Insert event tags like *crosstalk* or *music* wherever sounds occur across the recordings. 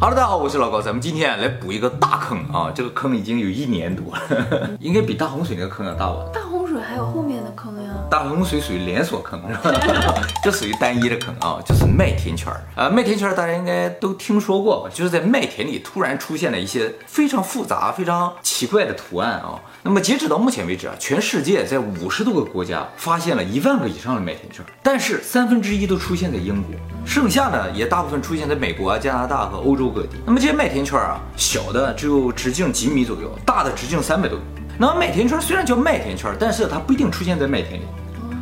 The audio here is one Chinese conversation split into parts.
哈喽大家好，我是老高，咱们今天来补一个大坑啊！这个坑已经有一年多了，*laughs* 应该比大洪水那个坑要大吧？大洪还有后面的坑呀？大洪水属于连锁坑是吧？*laughs* 这属于单一的坑啊，就是麦田圈儿啊。麦田圈儿大家应该都听说过吧？就是在麦田里突然出现了一些非常复杂、非常奇怪的图案啊。那么截止到目前为止啊，全世界在五十多个国家发现了一万个以上的麦田圈，但是三分之一都出现在英国。剩下呢，也大部分出现在美国、加拿大和欧洲各地。那么这些麦田圈啊，小的只有直径几米左右，大的直径三百多米。那么麦田圈虽然叫麦田圈，但是它不一定出现在麦田里，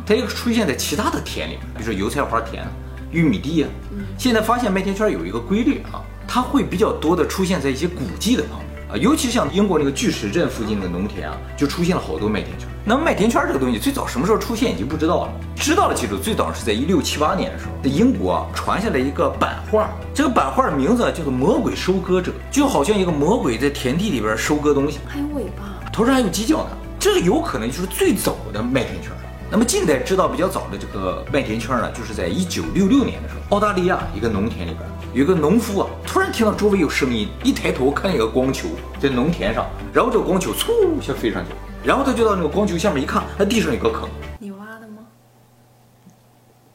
它也出现在其他的田里，比如说油菜花田、玉米地啊。现在发现麦田圈有一个规律啊，它会比较多的出现在一些古迹的旁边。啊，尤其像英国那个巨石阵附近的农田啊，就出现了好多麦田圈。那么麦田圈这个东西最早什么时候出现已经不知道了，知道了记住，最早是在一六七八年的时候，在英国啊传下来一个版画，这个版画的名字叫做《魔鬼收割者》，就好像一个魔鬼在田地里边收割东西，还有尾巴，头上还有犄角呢。这个有可能就是最早的麦田圈。那么近代知道比较早的这个麦田圈呢，就是在一九六六年的时候，澳大利亚一个农田里边，有个农夫啊，突然听到周围有声音，一抬头看见一个光球在农田上，然后这个光球嗖一下飞上去，然后他就到那个光球下面一看，他地上有个坑，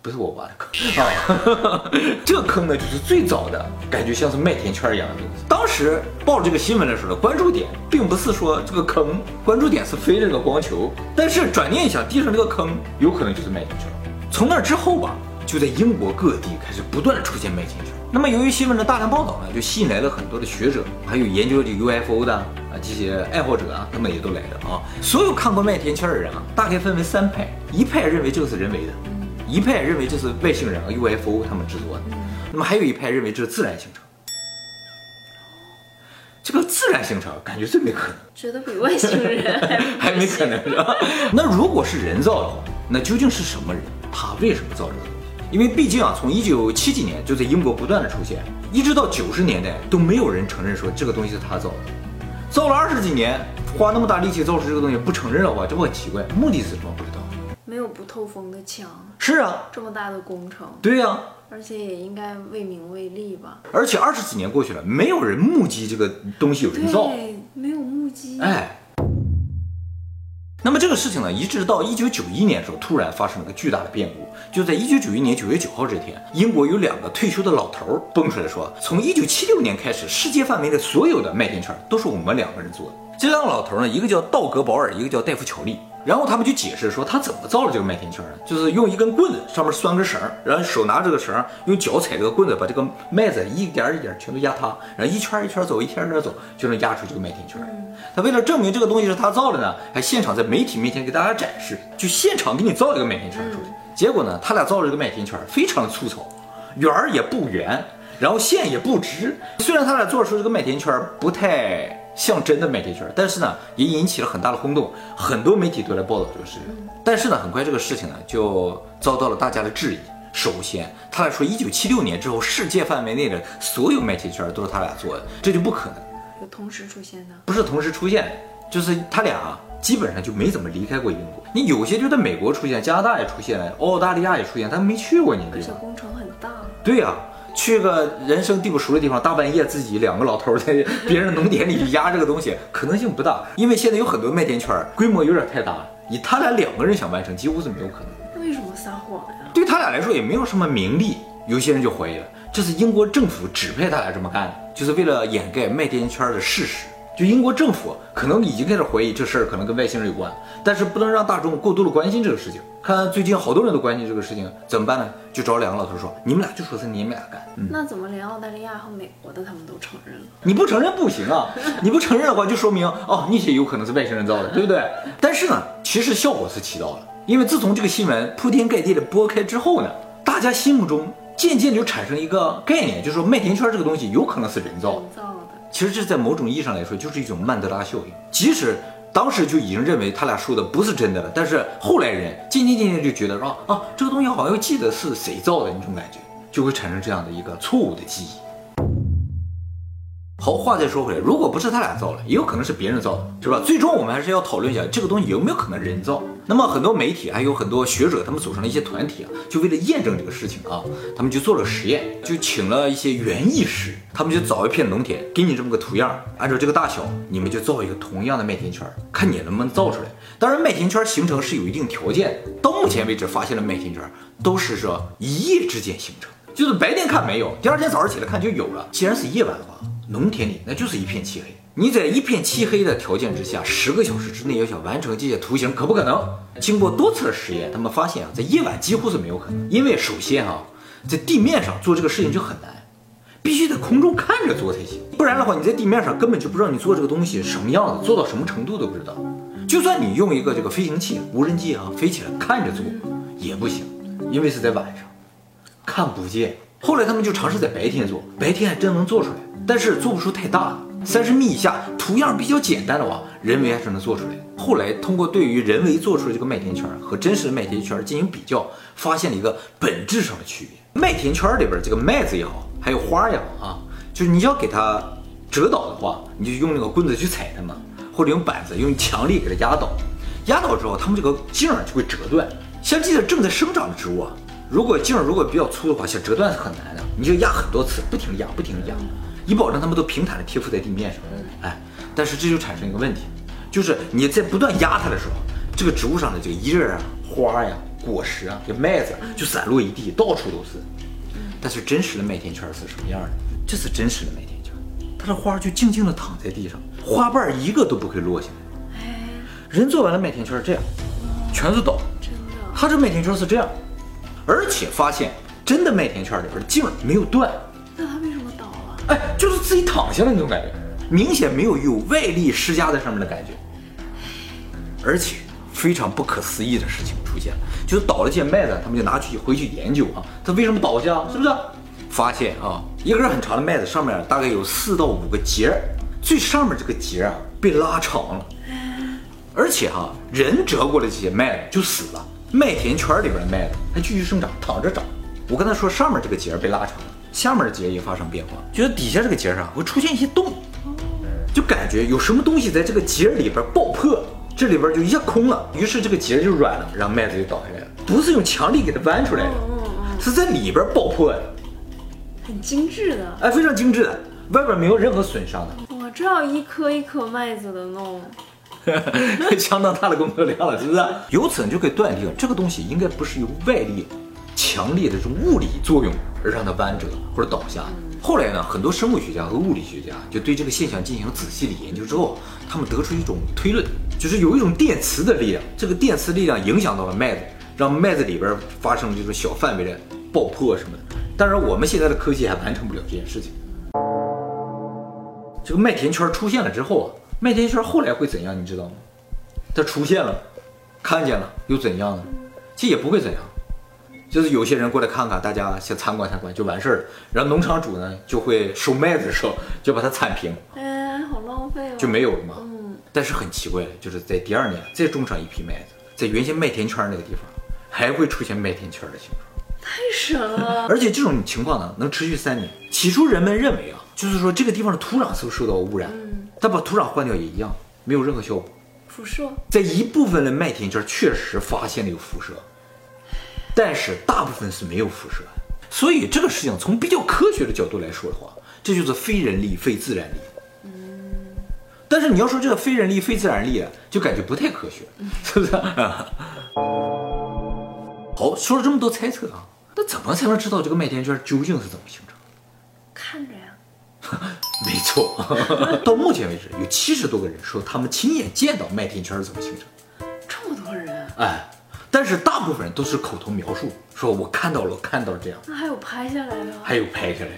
不是我挖的坑啊，*laughs* *laughs* 这个坑呢就是最早的感觉像是麦田圈一样的东西。当时报这个新闻的时候，关注点并不是说这个坑，关注点是飞这个光球。但是转念一想，地上这个坑有可能就是麦田圈。从那之后吧，就在英国各地开始不断的出现麦田圈。那么由于新闻的大量报道呢，就吸引来了很多的学者，还有研究这个 UFO 的啊这些爱好者啊，他们也都来了啊。所有看过麦田圈的人啊，大概分为三派，一派认为这个是人为的。一派认为这是外星人啊 UFO 他们制作的，那么还有一派认为这是自然形成。这个自然形成感觉最没可能，觉得比外星人还没可能 *laughs* 是吧？那如果是人造的话，那究竟是什么人？他为什么造这个东西？因为毕竟啊，从一九七几年就在英国不断的出现，一直到九十年代都没有人承认说这个东西是他造的。造了二十几年，花那么大力气造出这个东西不承认的话，这不很奇怪？目的是什么？不知道。没有不透风的墙，是啊，这么大的工程，对呀，而且也应该为名为利吧。而且二十几年过去了，没有人目击这个东西有人造，对，没有目击。哎，那么这个事情呢，一直到一九九一年的时候，突然发生了个巨大的变故。就在一九九一年九月九号这天，英国有两个退休的老头儿蹦出来说，从一九七六年开始，世界范围的所有的麦田圈都是我们两个人做的。这两个老头呢，一个叫道格保尔，一个叫戴夫乔利。然后他们就解释说，他怎么造了这个麦田圈呢？就是用一根棍子，上面拴根绳，然后手拿这个绳，用脚踩这个棍子，把这个麦子一点一点全都压塌，然后一圈一圈走，一圈一圈走，就能压出这个麦田圈。他为了证明这个东西是他造的呢，还现场在媒体面前给大家展示，就现场给你造这个麦田圈出来。结果呢，他俩造了这个麦田圈，非常的粗糙，圆儿也不圆，然后线也不直。虽然他俩做出这个麦田圈不太。像真的麦田圈，但是呢，也引起了很大的轰动，很多媒体都来报道这个事情。但是呢，很快这个事情呢就遭到了大家的质疑。首先，他俩说一九七六年之后，世界范围内的所有麦田圈都是他俩做的，这就不可能。有同时出现的？不是同时出现，就是他俩基本上就没怎么离开过英国。你有些就在美国出现，加拿大也出现了，澳大利亚也出现，他没去过你。而且工程很大。对呀。去个人生地不熟的地方，大半夜自己两个老头在 *laughs* 别人的农田里去压这个东西，可能性不大。因为现在有很多麦田圈，规模有点太大了，以他俩两个人想完成，几乎是没有可能。那为什么撒谎呀？对他俩来说也没有什么名利，有些人就怀疑了，这是英国政府指派他俩这么干的，就是为了掩盖麦田圈的事实。就英国政府可能已经开始怀疑这事儿可能跟外星人有关，但是不能让大众过多的关心这个事情。看最近好多人都关心这个事情，怎么办呢？就找两个老头说：“你们俩就说是你们俩干。”那怎么连澳大利亚和美国的他们都承认了？你不承认不行啊！你不承认的话，就说明哦，那些有可能是外星人造的，对不对？但是呢，其实效果是起到了，因为自从这个新闻铺天盖地的播开之后呢，大家心目中渐渐就产生一个概念，就是说麦田圈这个东西有可能是人造的。其实这在某种意义上来说，就是一种曼德拉效应。即使当时就已经认为他俩说的不是真的了，但是后来人渐渐渐渐就觉得说啊，这个东西好像记得是谁造的那种感觉，就会产生这样的一个错误的记忆。好，话再说回来，如果不是他俩造的，也有可能是别人造的，是吧？最终我们还是要讨论一下这个东西有没有可能人造。那么很多媒体还有很多学者，他们组成了一些团体啊，就为了验证这个事情啊，他们就做了实验，就请了一些园艺师，他们就找一片农田，给你这么个图样，按照这个大小，你们就造一个同样的麦田圈，看你能不能造出来。当然，麦田圈形成是有一定条件，到目前为止发现的麦田圈都是说一夜之间形成，就是白天看没有，第二天早上起来看就有了。既然是夜晚的话。农田里那就是一片漆黑，你在一片漆黑的条件之下，十个小时之内要想完成这些图形，可不可能？经过多次的实验，他们发现啊，在夜晚几乎是没有可能，因为首先啊，在地面上做这个事情就很难，必须在空中看着做才行，不然的话，你在地面上根本就不知道你做这个东西什么样子，做到什么程度都不知道。就算你用一个这个飞行器、无人机啊飞起来看着做，也不行，因为是在晚上，看不见。后来他们就尝试在白天做，白天还真能做出来。但是做不出太大，三十米以下图样比较简单的话，人为还是能做出来。后来通过对于人为做出的这个麦田圈和真实的麦田圈进行比较，发现了一个本质上的区别。麦田圈里边这个麦子也好，还有花也好啊，就是你要给它折倒的话，你就用那个棍子去踩它嘛，或者用板子用强力给它压倒。压倒之后，它们这个茎儿就会折断。像这些正在生长的植物啊，如果茎儿如果比较粗的话，想折断是很难的，你就压很多次，不停压，不停压。以保证它们都平坦的贴附在地面上，哎，但是这就产生一个问题，就是你在不断压它的时候，这个植物上的这个叶儿啊、花呀、果实啊、这麦子就散落一地，到处都是。但是真实的麦田圈是什么样的？这是真实的麦田圈，它的花就静静地躺在地上，花瓣一个都不会落下来。哎，人做完了麦田圈这样，全是倒。真的，它这麦田圈是这样，而且发现真的麦田圈里边茎没有断。哎，就是自己躺下了那种感觉，明显没有有外力施加在上面的感觉，而且非常不可思议的事情出现了，就是倒了件麦子，他们就拿去回去研究啊，它为什么倒下？是不是？发现啊，一根很长的麦子上面大概有四到五个节儿，最上面这个节啊被拉长了，而且哈，人折过的这些麦子就死了，麦田圈里边的麦子还继续生长，躺着长。我跟他说，上面这个节被拉长了。下面的节也发生变化，就是底下这个节上会出现一些洞，就感觉有什么东西在这个节里边爆破，这里边就一下空了，于是这个节就软了，然后麦子就倒下来了。不是用强力给它弯出来的，是在里边爆破的，很精致的，哎，非常精致的，外边没有任何损伤的。哇，这要一颗一颗麦子的弄，*laughs* 相当大的工作量了，是不是？由此你就可以断定，这个东西应该不是由外力。强烈的这种物理作用而让它弯折或者倒下。后来呢，很多生物学家和物理学家就对这个现象进行了仔细的研究之后，他们得出一种推论，就是有一种电磁的力量，这个电磁力量影响到了麦子，让麦子里边发生就是小范围的爆破什么的。当然，我们现在的科技还完成不了这件事情。这个麦田圈出现了之后啊，麦田圈后来会怎样？你知道吗？它出现了，看见了又怎样呢？其实也不会怎样。就是有些人过来看看，大家先参观参观就完事儿了。然后农场主呢就会收麦子的时候就把它铲平，哎，好浪费哦，就没有了嘛。嗯。但是很奇怪，就是在第二年再种上一批麦子，在原先麦田圈那个地方还会出现麦田圈的形状，太神了。而且这种情况呢能持续三年。起初人们认为啊，就是说这个地方的土壤是不是受到污染？嗯。但把土壤换掉也一样，没有任何效果。辐射。在一部分的麦田圈确实发现了有辐射。但是大部分是没有辐射，所以这个事情从比较科学的角度来说的话，这就是非人力、非自然力。嗯。但是你要说这个非人力、非自然力啊，就感觉不太科学，是不是？*laughs* 好，说了这么多猜测啊，那怎么才能知道这个麦田圈究竟是怎么形成的？看着呀。*laughs* 没错。*laughs* 到目前为止，有七十多个人说他们亲眼见到麦田圈是怎么形成。这么多人？哎。但是大部分人都是口头描述，说我看到了，看到了这样。那还有拍下来的？还有拍下来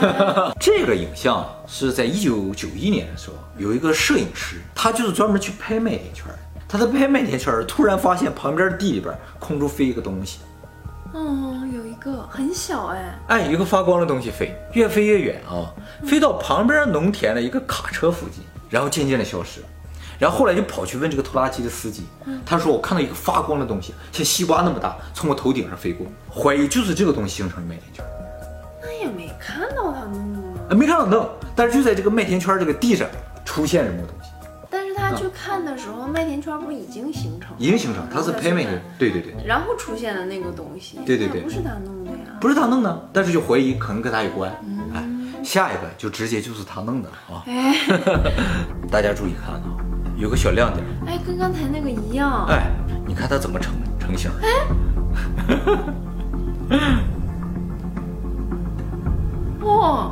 的。*laughs* 这个影像是在一九九一年的时候，有一个摄影师，他就是专门去拍麦田圈。他在拍麦田圈，突然发现旁边地里边空中飞一个东西。哦，有一个很小哎。哎，一个发光的东西飞，越飞越远啊，飞到旁边农田的一个卡车附近，然后渐渐的消失了。然后后来就跑去问这个拖拉机的司机，他说我看到一个发光的东西，像西瓜那么大，从我头顶上飞过，怀疑就是这个东西形成的麦田圈。那也没看到它弄啊。呃没看到弄，但是就在这个麦田圈这个地上出现什么东西，但是他去看的时候，麦田圈不已经形成了？已经形成，它是拍麦田，对对对，然后出现的那个东西，对对对不是他弄的呀。不是他弄的，但是就怀疑可能跟他有关。哎，下一个就直接就是他弄的啊！哎 *laughs* 大家注意看啊，有个小亮点，哎，跟刚才那个一样。哎，你看它怎么成成型哎？哇，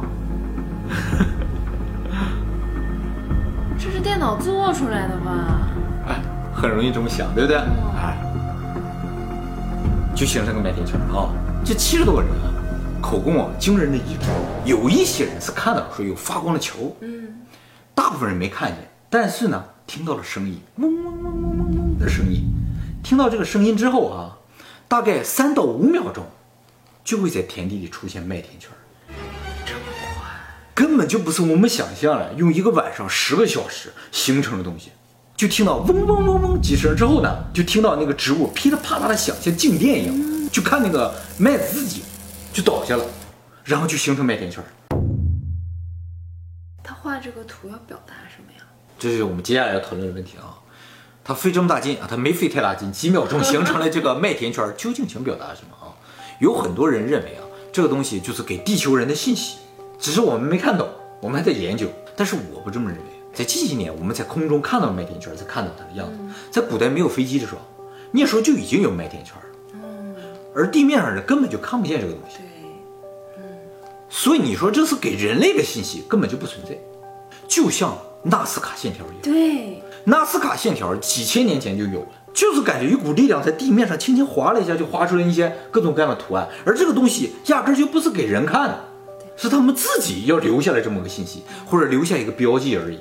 这是电脑做出来的吧？哎，很容易这么想，对不对？哎，就形成个麦田圈啊！这七十多个人啊，口供啊惊人的一致，有一些人是看到说有发光的球，嗯，大部分人没看见，但是呢，听到了声音，嗡嗡嗡嗡嗡嗡的声音。听到这个声音之后啊，大概三到五秒钟，就会在田地里出现麦田圈。这么快根本就不是我们想象的，用一个晚上十个小时形成的东西。就听到嗡嗡嗡嗡几声之后呢，就听到那个植物噼里啪啦的响，像静电一样。就看那个麦子自己就倒下了，然后就形成麦田圈。他画这个图要表达什么呀？这是我们接下来要讨论的问题啊。他费这么大劲啊，他没费太大劲，几秒钟形成了这个麦田圈，究竟想表达什么啊？有很多人认为啊，这个东西就是给地球人的信息，只是我们没看懂，我们还在研究。但是我不这么认为，在近几年我们在空中看到麦田圈，才看到它的样子。在古代没有飞机的时候，那时候就已经有麦田圈了，而地面上人根本就看不见这个东西。对，所以你说这是给人类的信息，根本就不存在，就像纳斯卡线条一样。对，纳斯卡线条几千年前就有了，就是感觉一股力量在地面上轻轻划了一下，就划出了一些各种各样的图案，而这个东西压根儿就不是给人看的，是他们自己要留下来这么个信息，或者留下一个标记而已。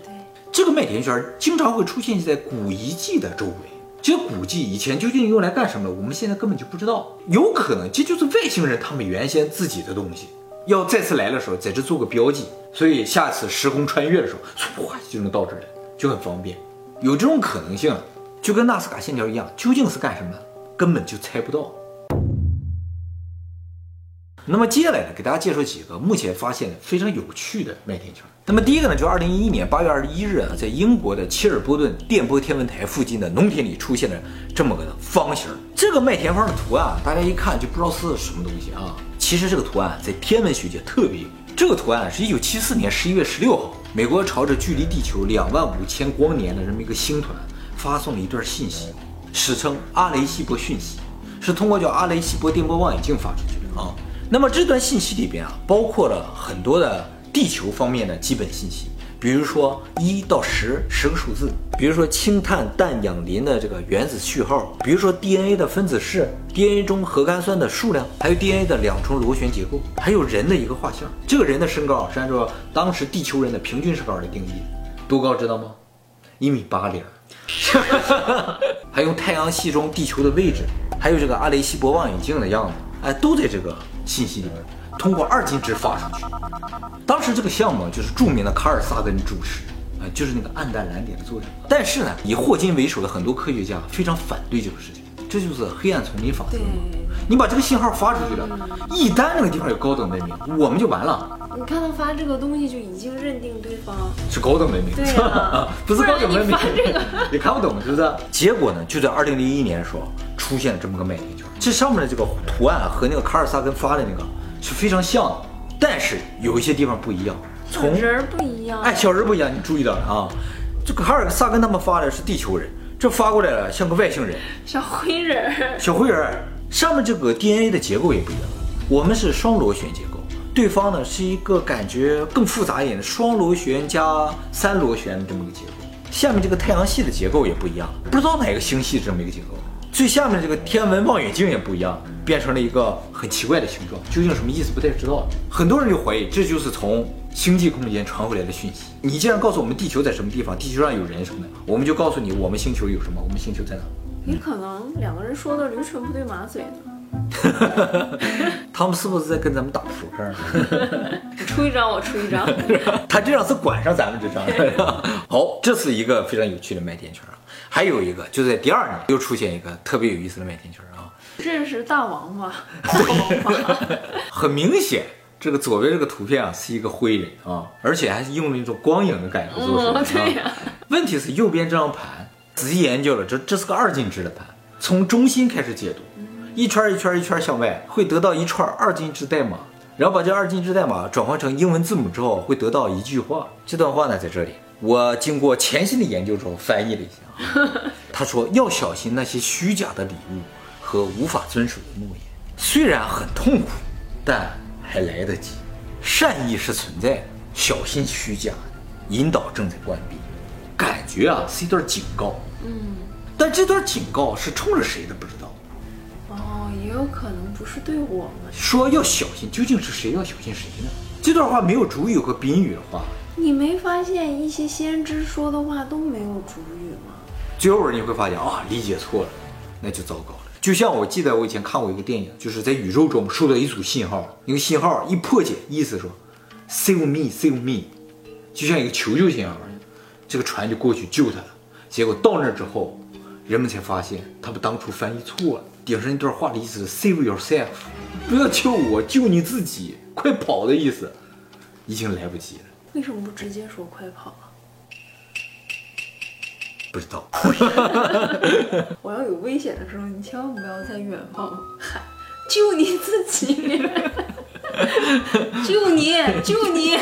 这个麦田圈经常会出现在古遗迹的周围。这些古迹以前究竟用来干什么？我们现在根本就不知道。有可能这就是外星人他们原先自己的东西，要再次来的时候在这做个标记，所以下次时空穿越的时候，唰就能到这儿来，就很方便。有这种可能性，就跟纳斯卡线条一样，究竟是干什么，根本就猜不到。那么接下来呢，给大家介绍几个目前发现的非常有趣的麦田圈。那么第一个呢，就是二零一一年八月二十一日啊，在英国的切尔波顿电波天文台附近的农田里出现了这么个方形。这个麦田方的图案，大家一看就不知道是什么东西啊。其实这个图案在天文学界特别有名。这个图案是一九七四年十一月十六号，美国朝着距离地球两万五千光年的这么一个星团发送了一段信息，史称阿雷西博讯息，是通过叫阿雷西博电波望远镜发出去的啊。那么这段信息里边啊，包括了很多的地球方面的基本信息，比如说一到十十个数字，比如说氢碳氮氧磷的这个原子序号，比如说 DNA 的分子式，DNA 中核苷酸的数量，还有 DNA 的两重螺旋结构，还有人的一个画像。这个人的身高是按照当时地球人的平均身高来定义的，多高知道吗？一米八零。*laughs* 还有太阳系中地球的位置，还有这个阿雷西博望远镜的样子，哎，都在这个信息里面通过二进制发出去。当时这个项目就是著名的卡尔萨根主持，啊，就是那个暗淡蓝点的作者。但是呢，以霍金为首的很多科学家非常反对这个事情，这就是黑暗丛林法则对。你把这个信号发出去了，一旦那个地方有高等文明，我们就完了，你看他发这个东西就已经认定对方，是高等文明，对啊 *laughs* 不是高等文明不然你这个，你看不懂是不是？结果呢，就在二零零一年的时候出现了这么个麦田圈，这上面的这个图案和那个卡尔萨根发的那个是非常像的，但是有一些地方不一样。从人儿不一样。哎，小人不一样，你注意到了啊？这个卡尔萨根他们发的是地球人，这发过来了像个外星人，小灰人儿，小灰人儿，上面这个 DNA 的结构也不一样，我们是双螺旋结构，对方呢是一个感觉更复杂一点的双螺旋加三螺旋的这么一个结构。下面这个太阳系的结构也不一样，不知道哪个星系这么一个结构。最下面这个天文望远镜也不一样，变成了一个很奇怪的形状，究竟什么意思不太知道。很多人就怀疑这就是从星际空间传回来的讯息。你既然告诉我们地球在什么地方，地球上有人什么的，我们就告诉你我们星球有什么，我们星球在哪。你可能两个人说的驴唇不对马嘴。他们是不是在跟咱们打扑克 *laughs* 出一张，我出一张。*laughs* 他这张是管上咱们这张。*laughs* 好，这是一个非常有趣的麦田圈啊。还有一个，就在第二年又出现一个特别有意思的麦田圈啊。认识大王吗，大王八。很明显，这个左边这个图片啊是一个灰人啊，而且还是用了一种光影的感觉做出来哦的。对呀问题是右边这张盘，仔细研究了，这这是个二进制的盘，从中心开始解读，一圈一圈一圈向外，会得到一串二进制代码，然后把这二进制代码转换成英文字母之后，会得到一句话。这段话呢，在这里，我经过潜心的研究之后翻译了一下啊。*laughs* 他说要小心那些虚假的礼物和无法遵守的诺言，虽然很痛苦，但还来得及。善意是存在的，小心虚假，引导正在关闭。感觉啊是一段警告，嗯，但这段警告是冲着谁的不知道。有可能不是对我们。说要小心，究竟是谁要小心谁呢？这段话没有主语和宾语的话，你没发现一些先知说的话都没有主语吗？最后你会发现啊，理解错了，那就糟糕了。就像我记得我以前看过一个电影，就是在宇宙中收到一组信号，那个信号一破解，意思说 save me save me，就像一个求救信号，这个船就过去救他了。结果到那儿之后，人们才发现他们当初翻译错了，顶上那段话的意思是 save yourself，不要救我，救你自己，快跑的意思，已经来不及了。为什么不直接说快跑啊？不知道，*laughs* 我要有危险的时候，你千万不要在远方喊 *laughs* 救你自己，*laughs* 救你，救你。